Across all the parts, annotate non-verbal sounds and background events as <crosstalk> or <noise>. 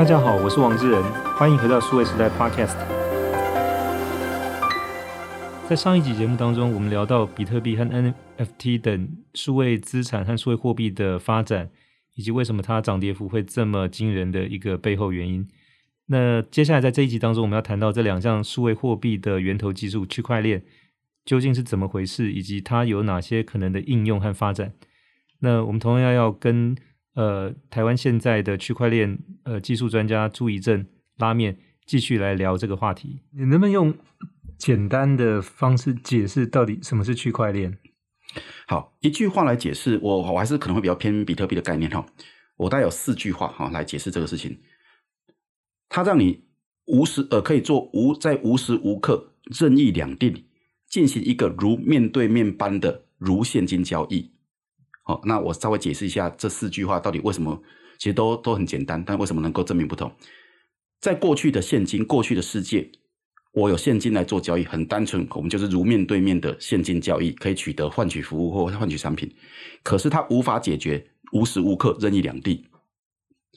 大家好，我是王志仁，欢迎回到数位时代 Podcast。在上一集节目当中，我们聊到比特币和 NFT 等数位资产和数位货币的发展，以及为什么它涨跌幅会这么惊人的一个背后原因。那接下来在这一集当中，我们要谈到这两项数位货币的源头技术——区块链，究竟是怎么回事，以及它有哪些可能的应用和发展。那我们同样要跟呃，台湾现在的区块链呃技术专家朱怡正拉面继续来聊这个话题。你能不能用简单的方式解释到底什么是区块链？好，一句话来解释，我我还是可能会比较偏比特币的概念哈。我大概有四句话哈来解释这个事情。它让你无时呃可以做无在无时无刻任意两地进行一个如面对面般的如现金交易。好，那我稍微解释一下这四句话到底为什么，其实都都很简单，但为什么能够证明不同？在过去的现金，过去的世界，我有现金来做交易，很单纯，我们就是如面对面的现金交易，可以取得换取服务或换取产品。可是它无法解决无时无刻任意两地。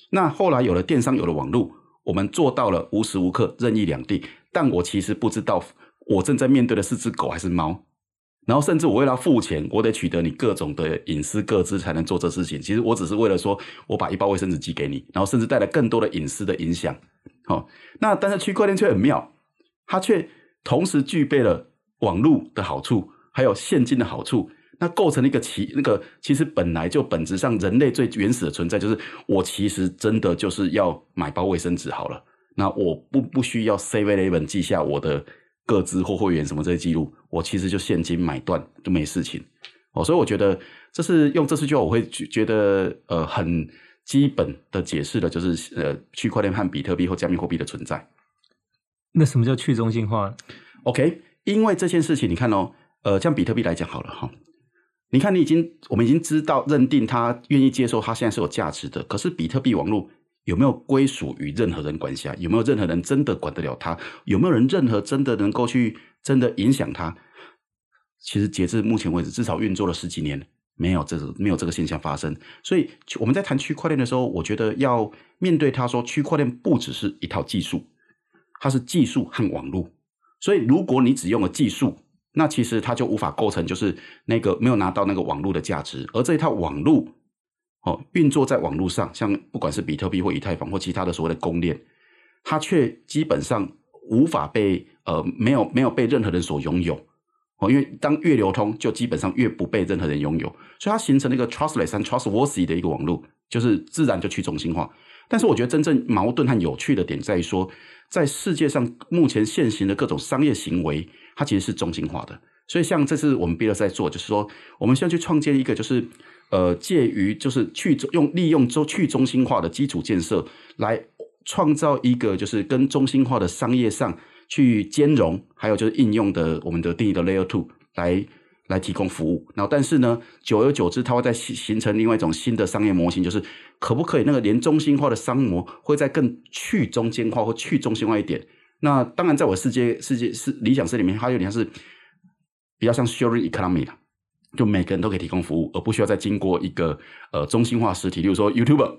那后来有了电商，有了网络，我们做到了无时无刻任意两地，但我其实不知道我正在面对的是只狗还是猫。然后甚至我为了付钱，我得取得你各种的隐私各资才能做这事情。其实我只是为了说，我把一包卫生纸寄给你，然后甚至带来更多的隐私的影响。好，那但是区块链却很妙，它却同时具备了网络的好处，还有现金的好处。那构成了一个其那个其实本来就本质上人类最原始的存在，就是我其实真的就是要买包卫生纸好了。那我不不需要 7-Eleven 记下我的。个资或会员什么这些记录，我其实就现金买断就没事情哦，所以我觉得这是用这四句话，我会觉得呃很基本的解释的，就是呃区块链和比特币或加密货币的存在。那什么叫去中心化？OK，因为这件事情你看哦，呃，像比特币来讲好了哈，你看你已经我们已经知道认定他愿意接受他现在是有价值的，可是比特币网络。有没有归属于任何人管辖？有没有任何人真的管得了他？有没有人任何真的能够去真的影响他？其实截至目前为止，至少运作了十几年，没有这个没有这个现象发生。所以我们在谈区块链的时候，我觉得要面对它说，区块链不只是一套技术，它是技术和网络。所以如果你只用了技术，那其实它就无法构成就是那个没有拿到那个网络的价值，而这一套网络。哦，运作在网络上，像不管是比特币或以太坊或其他的所谓的公链，它却基本上无法被呃没有没有被任何人所拥有。哦，因为当越流通，就基本上越不被任何人拥有，所以它形成了一个 trustless and trustworthy 的一个网络，就是自然就去中心化。但是我觉得真正矛盾和有趣的点在于说，在世界上目前现行的各种商业行为，它其实是中心化的。所以像这次我们 b i l 在做，就是说我们现在去创建一个就是。呃，介于就是去用利用中去中心化的基础建设，来创造一个就是跟中心化的商业上去兼容，还有就是应用的我们的定义的 Layer Two 来来提供服务。然后，但是呢，久而久之，它会再形成另外一种新的商业模型，就是可不可以那个连中心化的商模会在更去中间化或去中心化一点？那当然，在我世界世界是理想世界里面，它有点像是比较像 Sharing Economy 的。就每个人都可以提供服务，而不需要再经过一个呃中心化实体，例如说 YouTuber，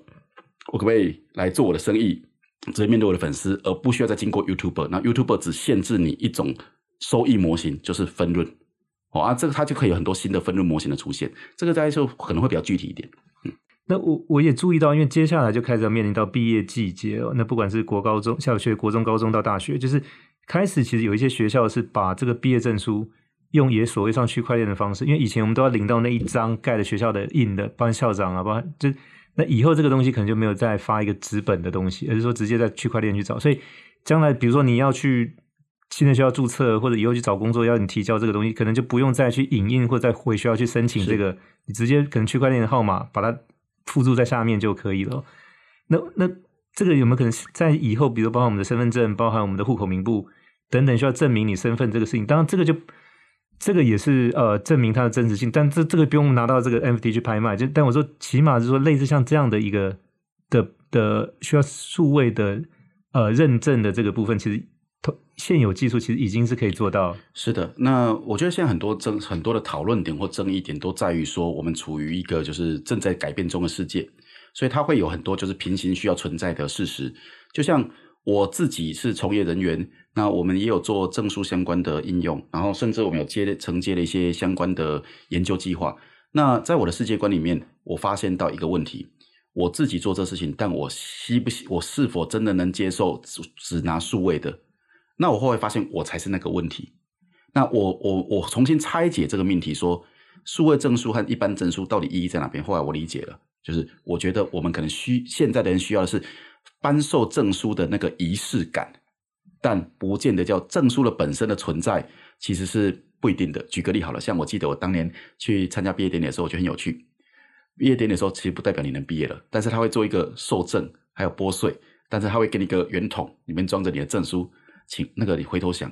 我可不可以来做我的生意，直接面对我的粉丝，而不需要再经过 YouTuber。那 YouTuber 只限制你一种收益模型，就是分润。哦啊，这个它就可以有很多新的分润模型的出现。这个大家就可能会比较具体一点。嗯，那我我也注意到，因为接下来就开始要面临到毕业季节哦。那不管是国高中小学、国中、高中到大学，就是开始其实有一些学校是把这个毕业证书。用也所谓上区块链的方式，因为以前我们都要领到那一张盖的学校的印的，包括校长啊，包括就那以后这个东西可能就没有再发一个纸本的东西，而是说直接在区块链去找。所以将来比如说你要去新的学校注册，或者以后去找工作要你提交这个东西，可能就不用再去影印或者再回学校去申请这个，你直接可能区块链的号码把它附注在下面就可以了。那那这个有没有可能在以后，比如包含我们的身份证，包含我们的户口名簿等等，需要证明你身份这个事情？当然这个就。这个也是呃证明它的真实性，但这这个不用拿到这个 NFT 去拍卖，就但我说起码是说类似像这样的一个的的需要数位的呃认证的这个部分，其实现有技术其实已经是可以做到。是的，那我觉得现在很多争很多的讨论点或争议点都在于说，我们处于一个就是正在改变中的世界，所以它会有很多就是平行需要存在的事实。就像我自己是从业人员，那我们也有做证书相关的应用，然后甚至我们有接承接了一些相关的研究计划。那在我的世界观里面，我发现到一个问题：我自己做这事情，但我希不希我是否真的能接受只只拿数位的？那我后来发现，我才是那个问题。那我我我重新拆解这个命题，说数位证书和一般证书到底意义在哪边？后来我理解了，就是我觉得我们可能需现在的人需要的是颁授证书的那个仪式感，但不见得叫证书的本身的存在其实是不一定的。举个例好了，像我记得我当年去参加毕业典礼的时候，我觉得很有趣。毕业典礼的时候，其实不代表你能毕业了，但是他会做一个受证，还有拨穗，但是他会给你一个圆筒，里面装着你的证书。请那个你回头想，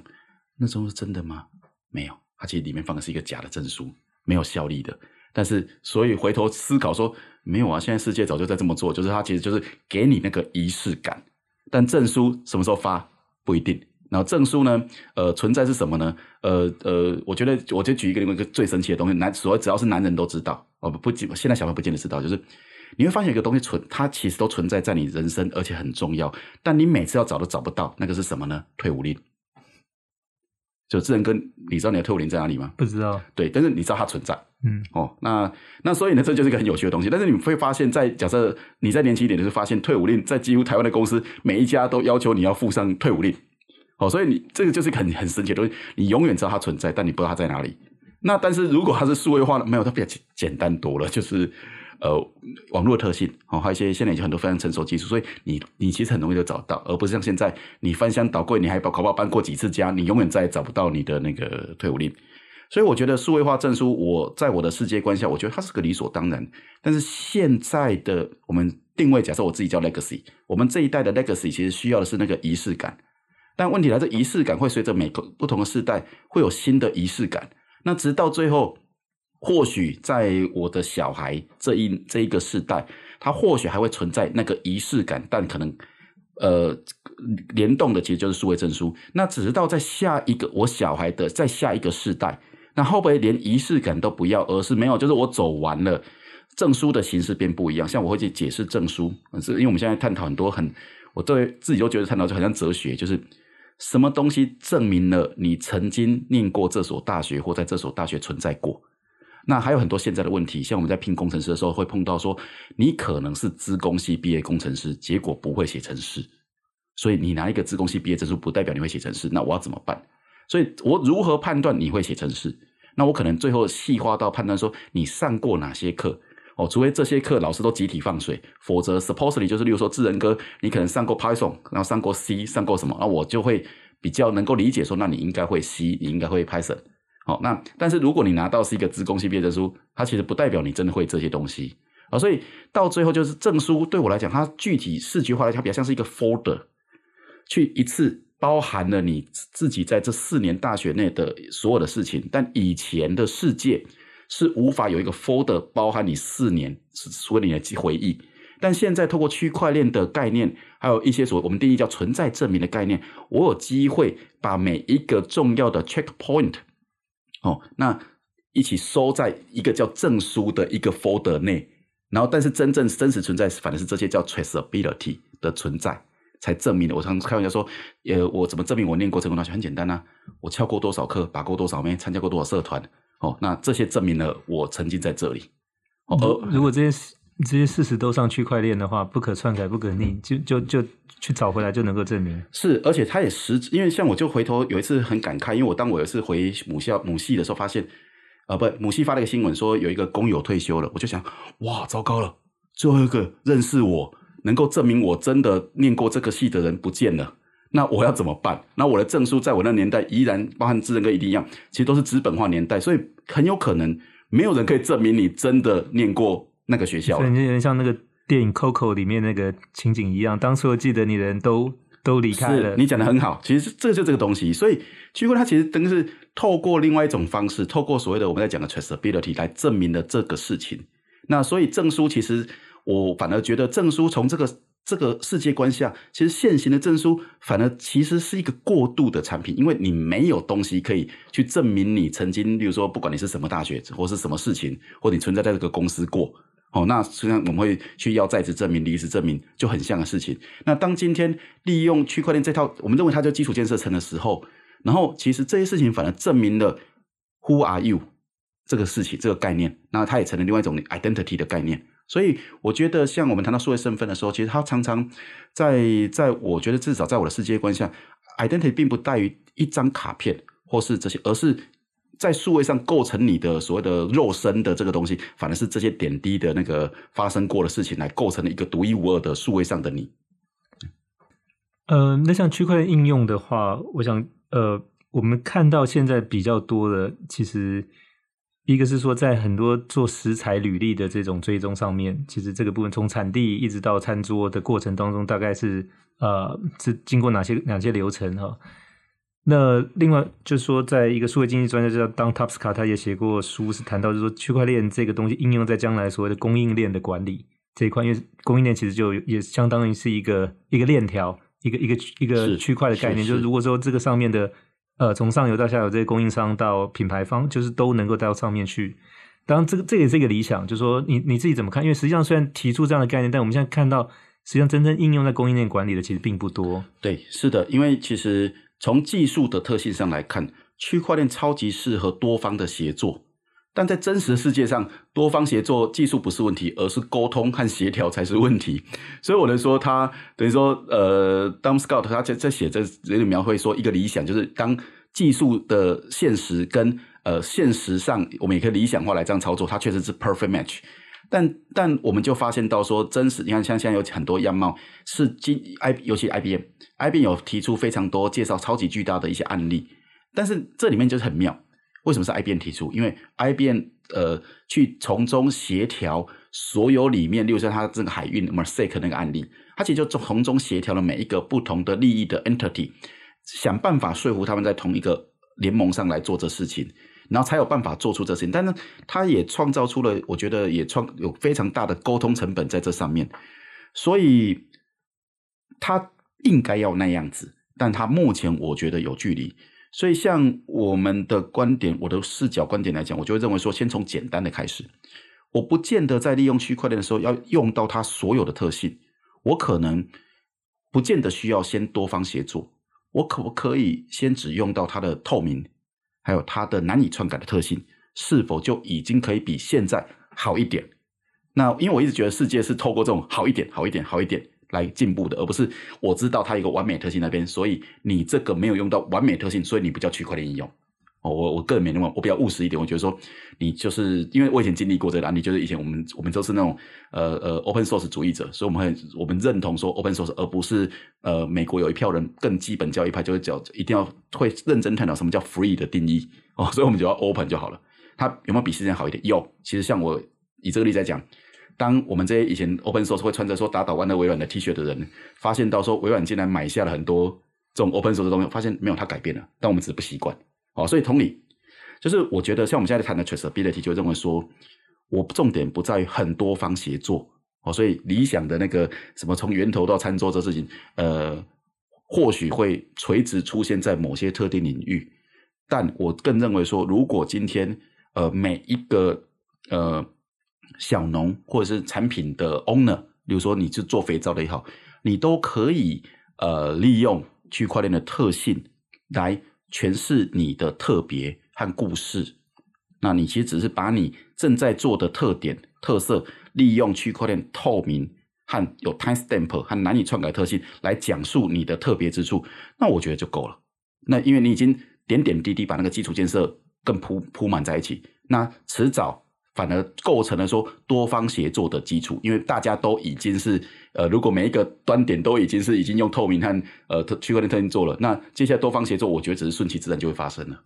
那时候是真的吗？没有，它其实里面放的是一个假的证书，没有效力的。但是，所以回头思考说，没有啊，现在世界早就在这么做，就是它其实就是给你那个仪式感。但证书什么时候发不一定。然后证书呢，呃，存在是什么呢？呃呃，我觉得我就举一个另外一个最神奇的东西，男所谓只要是男人都知道哦，不不，现在小朋友不见得知道，就是你会发现一个东西存，它其实都存在在你人生，而且很重要。但你每次要找都找不到，那个是什么呢？退伍令。就智能哥，你知道你的退伍令在哪里吗？不知道。对，但是你知道它存在。嗯。哦，那那所以呢，这就是一个很有趣的东西。但是你会发现在假设你在年轻一点，就是发现退伍令在几乎台湾的公司每一家都要求你要附上退伍令。哦，所以你这个就是很很神奇的东西，你永远知道它存在，但你不知道它在哪里。那但是如果它是数位化的，没有，它比较简单多了，就是。呃，网络特性，哦，还有一些现在已经很多非常成熟技术，所以你你其实很容易就找到，而不是像现在你翻箱倒柜，你还把考报搬过几次家，你永远再也找不到你的那个退伍令。所以我觉得数位化证书，我在我的世界观下，我觉得它是个理所当然。但是现在的我们定位，假设我自己叫 Legacy，我们这一代的 Legacy 其实需要的是那个仪式感。但问题来，这仪式感会随着每个不同的世代会有新的仪式感，那直到最后。或许在我的小孩这一这一个世代，他或许还会存在那个仪式感，但可能呃联动的其实就是数位证书。那直到在下一个我小孩的在下一个世代，那会不会连仪式感都不要，而是没有？就是我走完了证书的形式变不一样。像我会去解释证书，是因为我们现在探讨很多很，我对自己都觉得探讨就很像哲学，就是什么东西证明了你曾经念过这所大学或在这所大学存在过。那还有很多现在的问题，像我们在聘工程师的时候会碰到说，你可能是资工系毕业工程师，结果不会写程式，所以你拿一个资工系毕业证书不代表你会写程式，那我要怎么办？所以我如何判断你会写程式？那我可能最后细化到判断说你上过哪些课哦，除非这些课老师都集体放水，否则 supposedly 就是例如说智仁哥，你可能上过 Python，然后上过 C，上过什么，那我就会比较能够理解说，那你应该会 C，你应该会 Python。好，那但是如果你拿到是一个资工系毕业证书，它其实不代表你真的会这些东西啊。所以到最后就是证书对我来讲，它具体视觉化来讲，比较像是一个 folder，去一次包含了你自己在这四年大学内的所有的事情。但以前的世界是无法有一个 folder 包含你四年所有你的回忆。但现在透过区块链的概念，还有一些所谓我们定义叫存在证明的概念，我有机会把每一个重要的 checkpoint。哦，那一起收在一个叫证书的一个 folder 内，然后但是真正真实存在，反正是这些叫 traceability 的存在，才证明了。我常开玩笑说，呃，我怎么证明我念过成功大学？很简单呐、啊，我翘过多少课，把过多少妹，参加过多少社团。哦，那这些证明了我曾经在这里。哦，而如果这些这些事实都上区块链的话，不可篡改、不可逆，就就就去找回来就能够证明。是，而且他也实，因为像我就回头有一次很感慨，因为我当我有一次回母校母系的时候，发现，呃，不，母系发了一个新闻说有一个工友退休了，我就想，哇，糟糕了，最后一个认识我能够证明我真的念过这个系的人不见了，那我要怎么办？那我的证书在我那年代依然包含智仁哥一定一样，其实都是资本化年代，所以很有可能没有人可以证明你真的念过。那个学校，所以有点像那个电影《Coco》里面那个情景一样，当所有记得你的人都都离开了。你讲的很好，其实这就这个东西。所以区块链它其实等于是透过另外一种方式，透过所谓的我们在讲的 traceability 来证明了这个事情。那所以证书其实我反而觉得证书从这个这个世界观下，其实现行的证书反而其实是一个过度的产品，因为你没有东西可以去证明你曾经，例如说不管你是什么大学或是什么事情，或你存在在这个公司过。哦，那实际上我们会去要在职证明、离职证明，就很像的事情。那当今天利用区块链这套，我们认为它叫基础建设层的时候，然后其实这些事情反而证明了 Who are you 这个事情、这个概念，那它也成了另外一种 identity 的概念。所以我觉得，像我们谈到数位身份的时候，其实它常常在在我觉得至少在我的世界观下，identity 并不在于一张卡片或是这些，而是。在数位上构成你的所谓的肉身的这个东西，反而是这些点滴的那个发生过的事情来构成了一个独一无二的数位上的你。呃，那像区块链应用的话，我想，呃，我们看到现在比较多的，其实一个是说，在很多做食材履历的这种追踪上面，其实这个部分从产地一直到餐桌的过程当中，大概是呃是经过哪些哪些流程哈？那另外就是说，在一个数位经济专家叫 Don Tapscott，他也写过书，是谈到就是说区块链这个东西应用在将来所谓的供应链的管理这一块，因为供应链其实就也相当于是一个一个链条，一个一个一个区块的概念。就是如果说这个上面的呃从上游到下游这些供应商到品牌方，就是都能够带到上面去。当然，这个这也是一个理想，就是说你你自己怎么看？因为实际上虽然提出这样的概念，但我们现在看到实际上真正应用在供应链管理的其实并不多。对，是的，因为其实。从技术的特性上来看，区块链超级适合多方的协作，但在真实世界上，多方协作技术不是问题，而是沟通和协调才是问题。所以我能说，他等于说，呃，Don Scott 他在在写这这里描绘说，一个理想就是当技术的现实跟呃现实上，我们也可以理想化来这样操作，它确实是 perfect match。但但我们就发现到说，真实你看像现在有很多样貌是经 I 尤其 IBM，IBM 有提出非常多介绍超级巨大的一些案例，但是这里面就是很妙，为什么是 IBM 提出？因为 IBM 呃去从中协调所有里面，例如说它这个海运 Maersk 那个案例，它其实就从中协调了每一个不同的利益的 entity，想办法说服他们在同一个联盟上来做这事情。然后才有办法做出这事情，但是他也创造出了，我觉得也创有非常大的沟通成本在这上面，所以他应该要那样子，但他目前我觉得有距离，所以像我们的观点，我的视角观点来讲，我就会认为说，先从简单的开始，我不见得在利用区块链的时候要用到它所有的特性，我可能不见得需要先多方协作，我可不可以先只用到它的透明？还有它的难以篡改的特性，是否就已经可以比现在好一点？那因为我一直觉得世界是透过这种好一点、好一点、好一点来进步的，而不是我知道它有一个完美特性那边，所以你这个没有用到完美特性，所以你不叫区块链应用。哦，我我个人没那么，我比较务实一点，我觉得说你就是因为我以前经历过这个案例，就是以前我们我们都是那种呃呃 open source 主义者，所以我们会我们认同说 open source，而不是呃美国有一票人更基本教义派，就会叫一定要会认真探讨什么叫 free 的定义哦，所以我们就要 open 就好了。它有没有比世界好一点？有。其实像我以这个例子来讲，当我们这些以前 open source 会穿着说打倒万能微软的 T 恤的人，发现到说微软竟然买下了很多这种 open source 的东西，发现没有它改变了，但我们只是不习惯。哦，所以同理，就是我觉得像我们现在谈的 traceability，就认为说，我重点不在于很多方协作哦，所以理想的那个什么从源头到餐桌这事情，呃，或许会垂直出现在某些特定领域，但我更认为说，如果今天呃每一个呃小农或者是产品的 owner，比如说你是做肥皂的也好，你都可以呃利用区块链的特性来。诠释你的特别和故事，那你其实只是把你正在做的特点、特色，利用区块链透明和有 timestamp 和难以篡改特性来讲述你的特别之处，那我觉得就够了。那因为你已经点点滴滴把那个基础建设更铺铺满在一起，那迟早。反而构成了说多方协作的基础，因为大家都已经是呃，如果每一个端点都已经是已经用透明和呃区块链特性做了，那接下来多方协作，我觉得只是顺其自然就会发生了。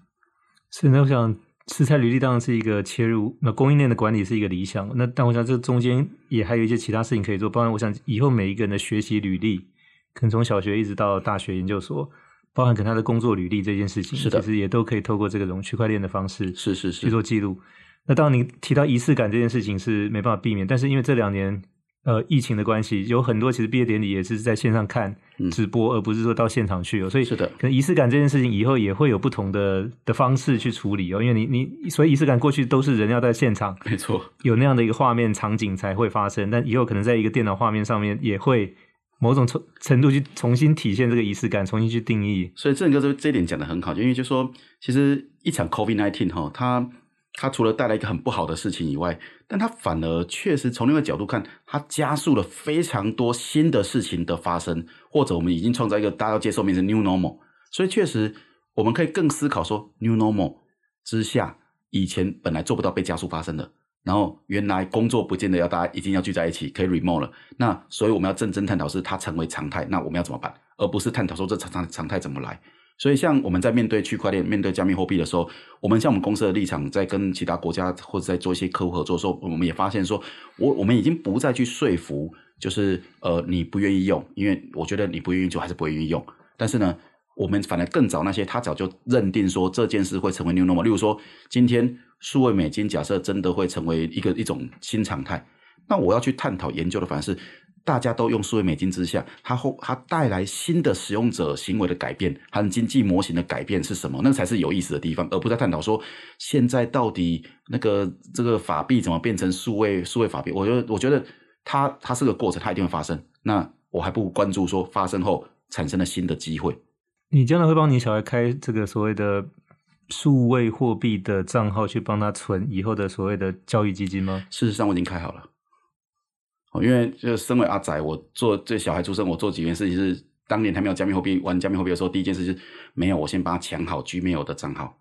是，那我想食材履历当然是一个切入，那供应链的管理是一个理想。那但我想这中间也还有一些其他事情可以做，包括我想以后每一个人的学习履历，可能从小学一直到大学研究所，包含可能他的工作履历这件事情，是的，其实也都可以透过这个种区块链的方式，是是是去做记录。那当你提到仪式感这件事情是没办法避免，但是因为这两年，呃，疫情的关系，有很多其实毕业典礼也是在线上看直播，嗯、而不是说到现场去哦。所以是的，可能仪式感这件事情以后也会有不同的的方式去处理哦。因为你你所以仪式感过去都是人要在现场，没错，有那样的一个画面场景才会发生。但以后可能在一个电脑画面上面也会某种程程度去重新体现这个仪式感，重新去定义。所以郑哥这这一点讲得很好，因为就说其实一场 COVID-19 哈，它。它除了带来一个很不好的事情以外，但它反而确实从另一个角度看，它加速了非常多新的事情的发生，或者我们已经创造一个大家要接受名词 new normal。所以确实，我们可以更思考说，new normal 之下，以前本来做不到被加速发生的，然后原来工作不见得要大家一定要聚在一起，可以 remote 了。那所以我们要认真探讨是它成为常态，那我们要怎么办？而不是探讨说这常常常态怎么来。所以，像我们在面对区块链、面对加密货币的时候，我们像我们公司的立场，在跟其他国家或者在做一些客户合作的时候，我们也发现说，我我们已经不再去说服，就是呃你不愿意用，因为我觉得你不愿意就还是不愿意用。但是呢，我们反而更早那些他早就认定说这件事会成为 new normal。例如说，今天数位美金假设真的会成为一个一种新常态，那我要去探讨研究的反而是。大家都用数位美金之下，它后它带来新的使用者行为的改变和经济模型的改变是什么？那个才是有意思的地方，而不是在探讨说现在到底那个这个法币怎么变成数位数位法币。我觉得，我觉得它它是个过程，它一定会发生。那我还不如关注说发生后产生了新的机会。你将来会帮你小孩开这个所谓的数位货币的账号，去帮他存以后的所谓的教育基金吗？事实上，我已经开好了。因为就身为阿宅，我做这小孩出生，我做几件事情是当年还没有加密货币玩加密货币的时候，第一件事就是没有，我先帮他抢好 Gmail 的账号，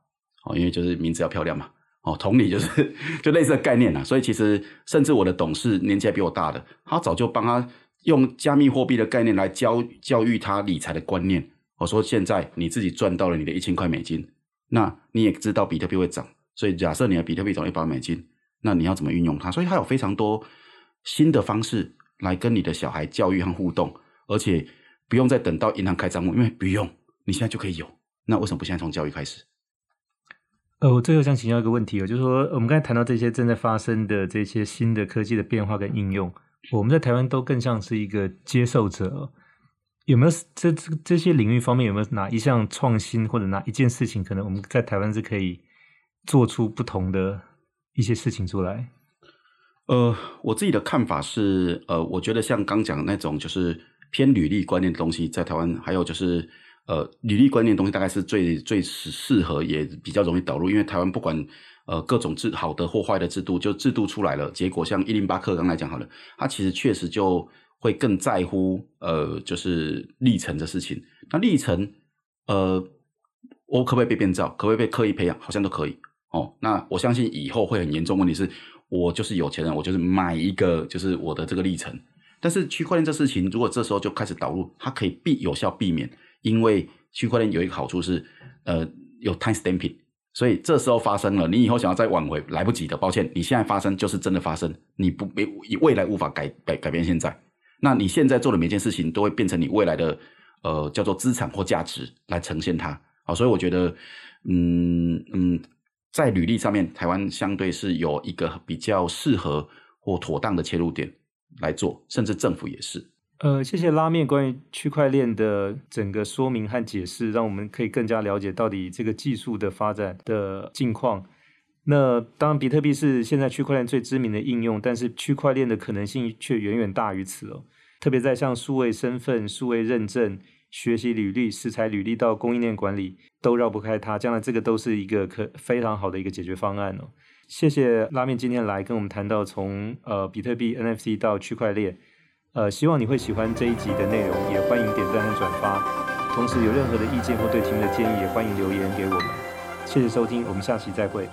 哦，因为就是名字要漂亮嘛，哦，同理就是 <laughs> 就类似的概念啦。所以其实甚至我的董事年纪还比我大的，他早就帮他用加密货币的概念来教教育他理财的观念。我说现在你自己赚到了你的一千块美金，那你也知道比特币会涨，所以假设你的比特币涨一百美金，那你要怎么运用它？所以它有非常多。新的方式来跟你的小孩教育和互动，而且不用再等到银行开账户，因为不用，你现在就可以有。那为什么不现在从教育开始？呃，我最后想请教一个问题哦，就是说我们刚才谈到这些正在发生的这些新的科技的变化跟应用，我们在台湾都更像是一个接受者，有没有这这这些领域方面有没有哪一项创新或者哪一件事情，可能我们在台湾是可以做出不同的一些事情出来？呃，我自己的看法是，呃，我觉得像刚讲的那种，就是偏履历观念的东西，在台湾还有就是，呃，履历观念的东西大概是最最适适合，也比较容易导入，因为台湾不管呃各种制好的或坏的制度，就制度出来了，结果像一零八课刚才讲好了，它其实确实就会更在乎呃，就是历程的事情。那历程，呃，我可不可以被变造？可不可以被刻意培养？好像都可以哦。那我相信以后会很严重问题是。我就是有钱人，我就是买一个，就是我的这个历程。但是区块链这事情，如果这时候就开始导入，它可以避有效避免，因为区块链有一个好处是，呃，有 time stamping，所以这时候发生了，你以后想要再挽回来不及的。抱歉，你现在发生就是真的发生，你不没未来无法改改改变现在。那你现在做的每件事情都会变成你未来的呃叫做资产或价值来呈现它。好，所以我觉得，嗯嗯。在履历上面，台湾相对是有一个比较适合或妥当的切入点来做，甚至政府也是。呃，谢谢拉面关于区块链的整个说明和解释，让我们可以更加了解到底这个技术的发展的近况。那当然，比特币是现在区块链最知名的应用，但是区块链的可能性却远远大于此哦。特别在像数位身份、数位认证。学习履历、食材履历到供应链管理都绕不开它，将来这个都是一个可非常好的一个解决方案哦。谢谢拉面今天来跟我们谈到从呃比特币 NFC 到区块链，呃，希望你会喜欢这一集的内容，也欢迎点赞和转发。同时有任何的意见或对题目的建议，也欢迎留言给我们。谢谢收听，我们下期再会。